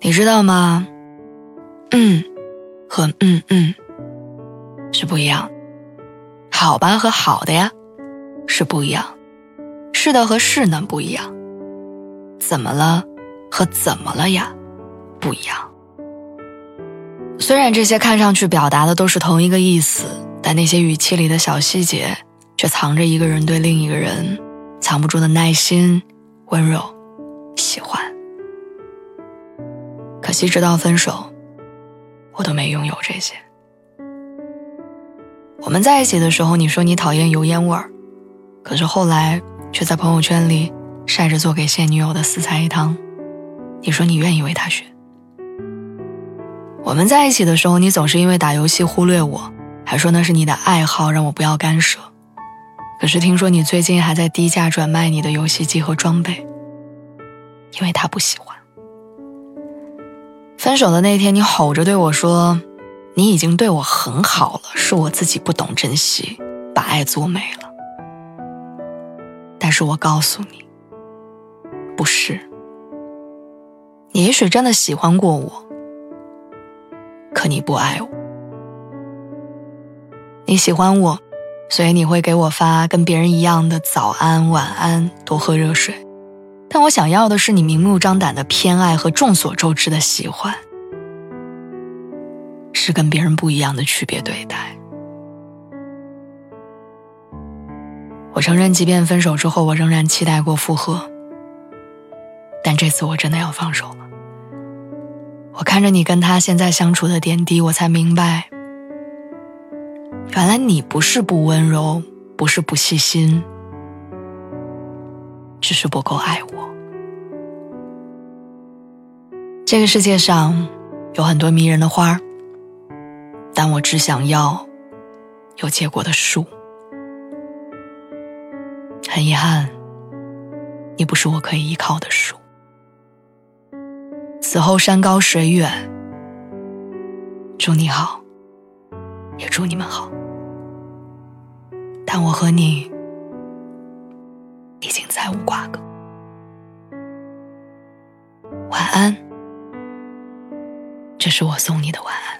你知道吗？嗯，和嗯嗯是不一样。好吧和好的呀是不一样。是的和是呢不一样。怎么了和怎么了呀不一样。虽然这些看上去表达的都是同一个意思，但那些语气里的小细节，却藏着一个人对另一个人藏不住的耐心、温柔、惜，直到分手，我都没拥有这些。我们在一起的时候，你说你讨厌油烟味儿，可是后来却在朋友圈里晒着做给现女友的四菜一汤。你说你愿意为他选。我们在一起的时候，你总是因为打游戏忽略我，还说那是你的爱好，让我不要干涉。可是听说你最近还在低价转卖你的游戏机和装备，因为他不喜欢。分手的那天，你吼着对我说：“你已经对我很好了，是我自己不懂珍惜，把爱做没了。”但是我告诉你，不是。你也许真的喜欢过我，可你不爱我。你喜欢我，所以你会给我发跟别人一样的早安、晚安，多喝热水。但我想要的是你明目张胆的偏爱和众所周知的喜欢，是跟别人不一样的区别对待。我承认，即便分手之后，我仍然期待过复合，但这次我真的要放手了。我看着你跟他现在相处的点滴，我才明白，原来你不是不温柔，不是不细心。只是不够爱我。这个世界上有很多迷人的花儿，但我只想要有结果的树。很遗憾，你不是我可以依靠的树。此后山高水远，祝你好，也祝你们好。但我和你。已经再无瓜葛。晚安，这是我送你的晚安。